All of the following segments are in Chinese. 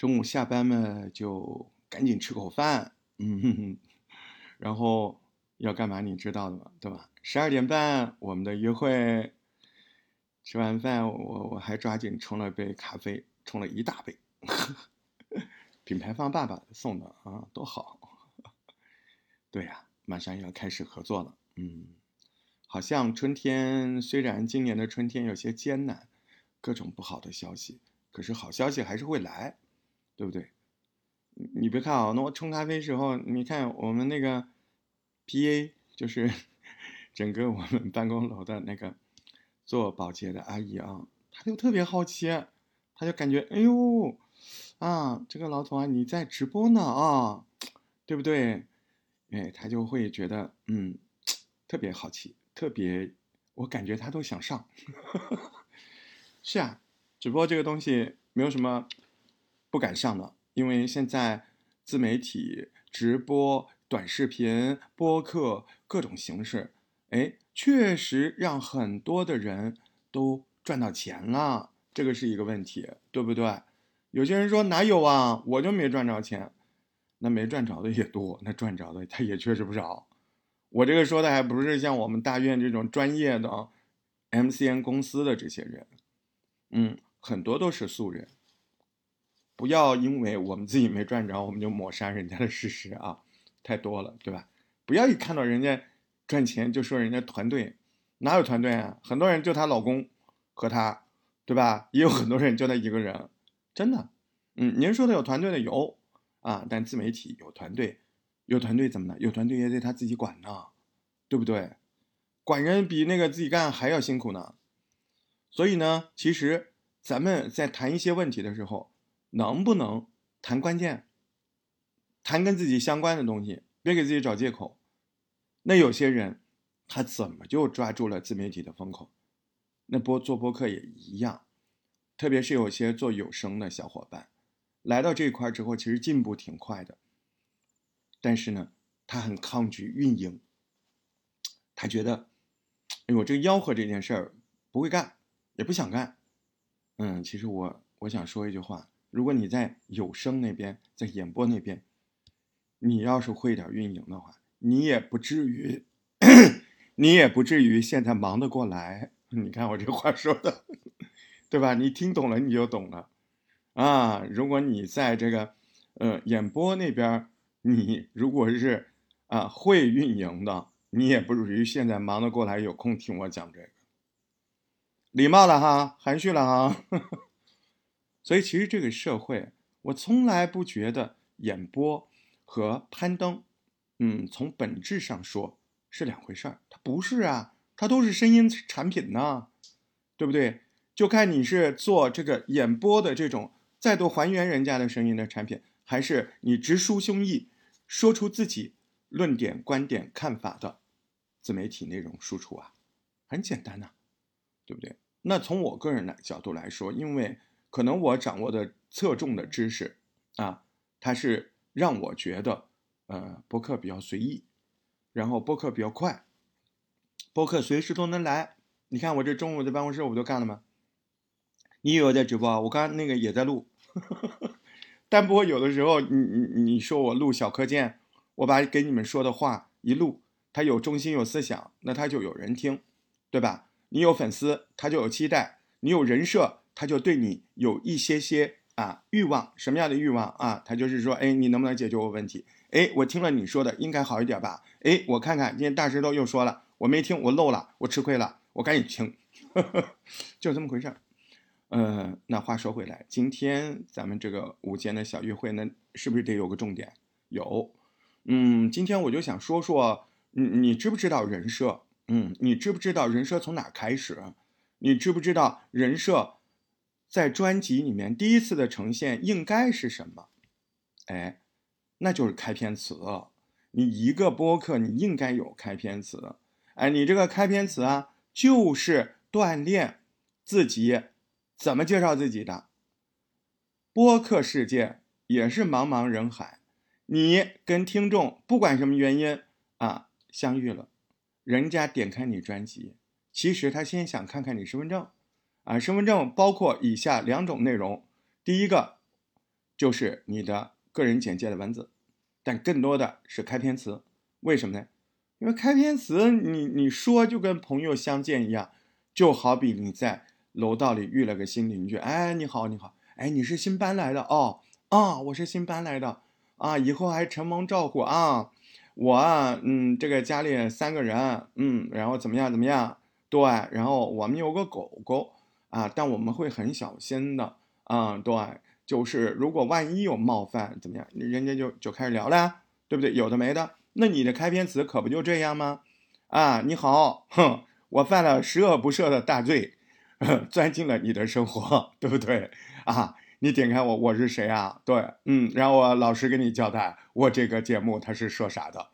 中午下班嘛，就赶紧吃口饭，嗯，哼哼，然后要干嘛？你知道的嘛，对吧？十二点半我们的约会，吃完饭我我还抓紧冲了杯咖啡，冲了一大杯，品牌方爸爸送的啊，多好。对呀，马上要开始合作了，嗯，好像春天虽然今年的春天有些艰难，各种不好的消息，可是好消息还是会来。对不对？你别看啊，那我冲咖啡时候，你看我们那个 P.A. 就是 整个我们办公楼的那个做保洁的阿姨啊，她就特别好奇，她就感觉哎呦啊，这个老总啊，你在直播呢啊，对不对？哎，她就会觉得嗯，特别好奇，特别，我感觉她都想上。是啊，直播这个东西没有什么。不敢上了，因为现在自媒体、直播、短视频、播客各种形式，哎，确实让很多的人都赚到钱了，这个是一个问题，对不对？有些人说哪有啊，我就没赚着钱，那没赚着的也多，那赚着的他也确实不少。我这个说的还不是像我们大院这种专业的 MCN 公司的这些人，嗯，很多都是素人。不要因为我们自己没赚着，我们就抹杀人家的事实啊，太多了，对吧？不要一看到人家赚钱就说人家团队，哪有团队啊？很多人就她老公和她，对吧？也有很多人就她一个人，真的。嗯，您说的有团队的有啊，但自媒体有团队，有团队怎么的？有团队也得他自己管呢，对不对？管人比那个自己干还要辛苦呢。所以呢，其实咱们在谈一些问题的时候。能不能谈关键，谈跟自己相关的东西，别给自己找借口。那有些人，他怎么就抓住了自媒体的风口？那播做播客也一样，特别是有些做有声的小伙伴，来到这一块之后，其实进步挺快的。但是呢，他很抗拒运营，他觉得，哎呦，这吆喝这件事儿不会干，也不想干。嗯，其实我我想说一句话。如果你在有声那边，在演播那边，你要是会点运营的话，你也不至于，你也不至于现在忙得过来。你看我这话说的，对吧？你听懂了你就懂了啊。如果你在这个呃演播那边，你如果是啊会运营的，你也不至于现在忙得过来，有空听我讲这个。礼貌了哈，含蓄了哈。所以，其实这个社会，我从来不觉得演播和攀登，嗯，从本质上说是两回事儿。它不是啊，它都是声音产品呢，对不对？就看你是做这个演播的这种再度还原人家的声音的产品，还是你直抒胸臆，说出自己论点、观点、看法的自媒体内容输出啊，很简单呐，对不对？那从我个人的角度来说，因为。可能我掌握的侧重的知识，啊，它是让我觉得，呃，播客比较随意，然后播客比较快，播客随时都能来。你看我这中午在办公室我不都干了吗？你以为我在直播？我刚刚那个也在录，但不过有的时候你你你说我录小课件，我把给你们说的话一录，它有中心有思想，那它就有人听，对吧？你有粉丝，他就有期待，你有人设。他就对你有一些些啊欲望，什么样的欲望啊？他就是说，哎，你能不能解决我问题？哎，我听了你说的，应该好一点吧？哎，我看看今天大石头又说了，我没听，我漏了，我吃亏了，我赶紧听，就这么回事儿。呃，那话说回来，今天咱们这个午间的小约会，呢，是不是得有个重点？有，嗯，今天我就想说说，你你知不知道人设？嗯，你知不知道人设从哪开始？你知不知道人设？在专辑里面第一次的呈现应该是什么？哎，那就是开篇词。你一个播客，你应该有开篇词。哎，你这个开篇词啊，就是锻炼自己怎么介绍自己的。播客世界也是茫茫人海，你跟听众不管什么原因啊相遇了，人家点开你专辑，其实他先想看看你身份证。啊，身份证包括以下两种内容：第一个，就是你的个人简介的文字，但更多的是开篇词。为什么呢？因为开篇词你你说就跟朋友相见一样，就好比你在楼道里遇了个新邻居，哎，你好，你好，哎，你是新搬来的哦，啊，我是新搬来的啊，以后还承蒙照顾啊，我啊嗯，这个家里三个人，嗯，然后怎么样怎么样，对，然后我们有个狗狗啊，但我们会很小心的啊，对，就是如果万一有冒犯怎么样，人家就就开始聊了呀，对不对？有的没的。那你的开篇词可不就这样吗？啊，你好，哼，我犯了十恶不赦的大罪，钻进了你的生活，对不对？啊，你点开我，我是谁啊？对，嗯，然后我老实跟你交代，我这个节目他是说啥的，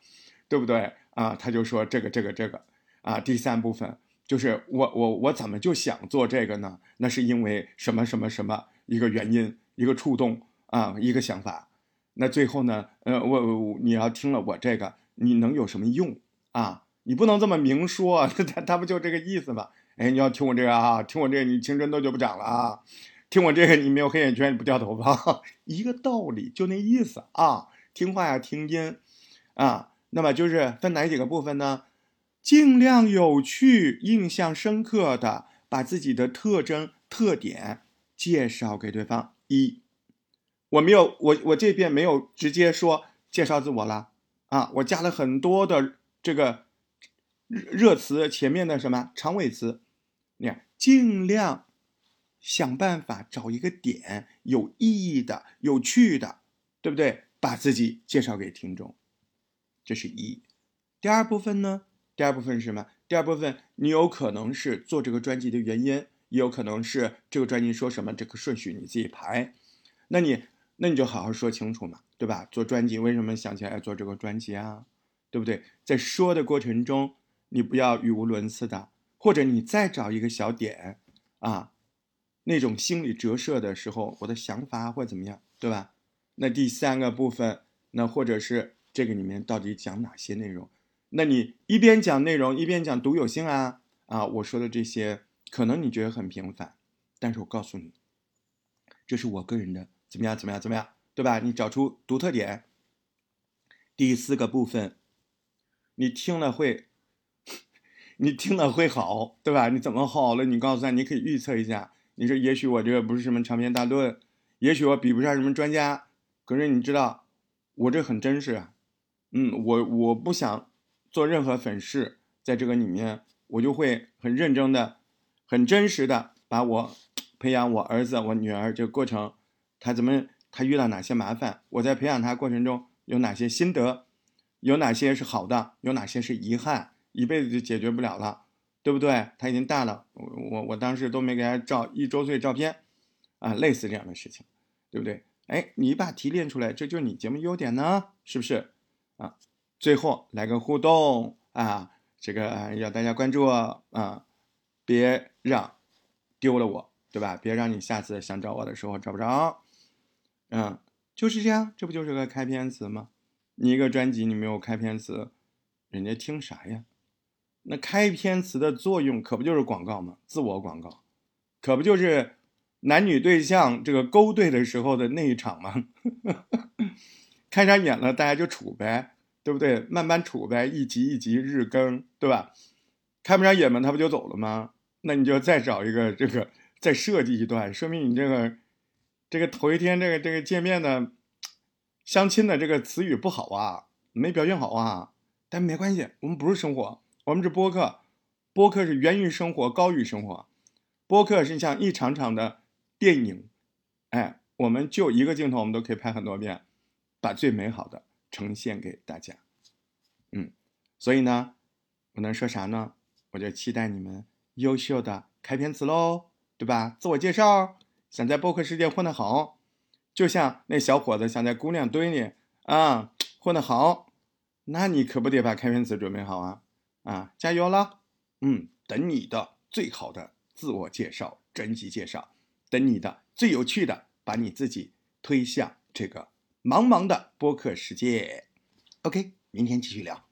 对不对？啊，他就说这个这个这个，啊，第三部分就是我我我怎么就想做这个呢？那是因为什么什么什么一个原因，一个触动啊，一个想法。那最后呢？呃，我你要听了我这个，你能有什么用啊？你不能这么明说，他他不就这个意思吗？哎，你要听我这个啊，听我这个，你青春痘就不长了啊！听我这个，你没有黑眼圈，你不掉头发，一个道理，就那意思啊！听话呀，听音啊。那么就是分哪几个部分呢？尽量有趣、印象深刻的把自己的特征、特点介绍给对方。一。我没有，我我这边没有直接说介绍自我了啊，我加了很多的这个热词，前面的什么长尾词，你看尽量想办法找一个点有意义的、有趣的，对不对？把自己介绍给听众，这是一。第二部分呢？第二部分是什么？第二部分你有可能是做这个专辑的原因，也有可能是这个专辑说什么这个顺序你自己排，那你。那你就好好说清楚嘛，对吧？做专辑为什么想起来做这个专辑啊？对不对？在说的过程中，你不要语无伦次的，或者你再找一个小点啊，那种心理折射的时候，我的想法或怎么样，对吧？那第三个部分，那或者是这个里面到底讲哪些内容？那你一边讲内容，一边讲独有性啊啊！我说的这些可能你觉得很平凡，但是我告诉你，这是我个人的。怎么样？怎么样？怎么样？对吧？你找出独特点。第四个部分，你听了会，你听了会好，对吧？你怎么好了？你告诉他，你可以预测一下。你说，也许我这个不是什么长篇大论，也许我比不上什么专家，可是你知道，我这很真实啊。嗯，我我不想做任何粉饰，在这个里面，我就会很认真的、很真实的把我 培养我儿子、我女儿这个过程。他怎么？他遇到哪些麻烦？我在培养他过程中有哪些心得？有哪些是好的？有哪些是遗憾？一辈子就解决不了了，对不对？他已经大了，我我我当时都没给他照一周岁照片，啊，类似这样的事情，对不对？哎，你把提炼出来，这就是你节目优点呢，是不是？啊，最后来个互动啊，这个要大家关注啊，别让丢了我，对吧？别让你下次想找我的时候找不着。嗯，就是这样，这不就是个开篇词吗？你一个专辑你没有开篇词，人家听啥呀？那开篇词的作用可不就是广告吗？自我广告，可不就是男女对象这个勾兑的时候的那一场吗？看上眼了，大家就处呗，对不对？慢慢处呗，一集一集日更，对吧？看不上眼嘛，他不就走了吗？那你就再找一个这个，再设计一段，说明你这个。这个头一天，这个这个见面的相亲的这个词语不好啊，没表现好啊，但没关系，我们不是生活，我们是播客，播客是源于生活，高于生活，播客是像一场场的电影，哎，我们就一个镜头，我们都可以拍很多遍，把最美好的呈现给大家，嗯，所以呢，我能说啥呢？我就期待你们优秀的开篇词喽，对吧？自我介绍。想在播客世界混得好，就像那小伙子想在姑娘堆里啊混得好，那你可不得把开篇词准备好啊啊！加油啦，嗯，等你的最好的自我介绍、专辑介绍，等你的最有趣的，把你自己推向这个茫茫的播客世界。OK，明天继续聊。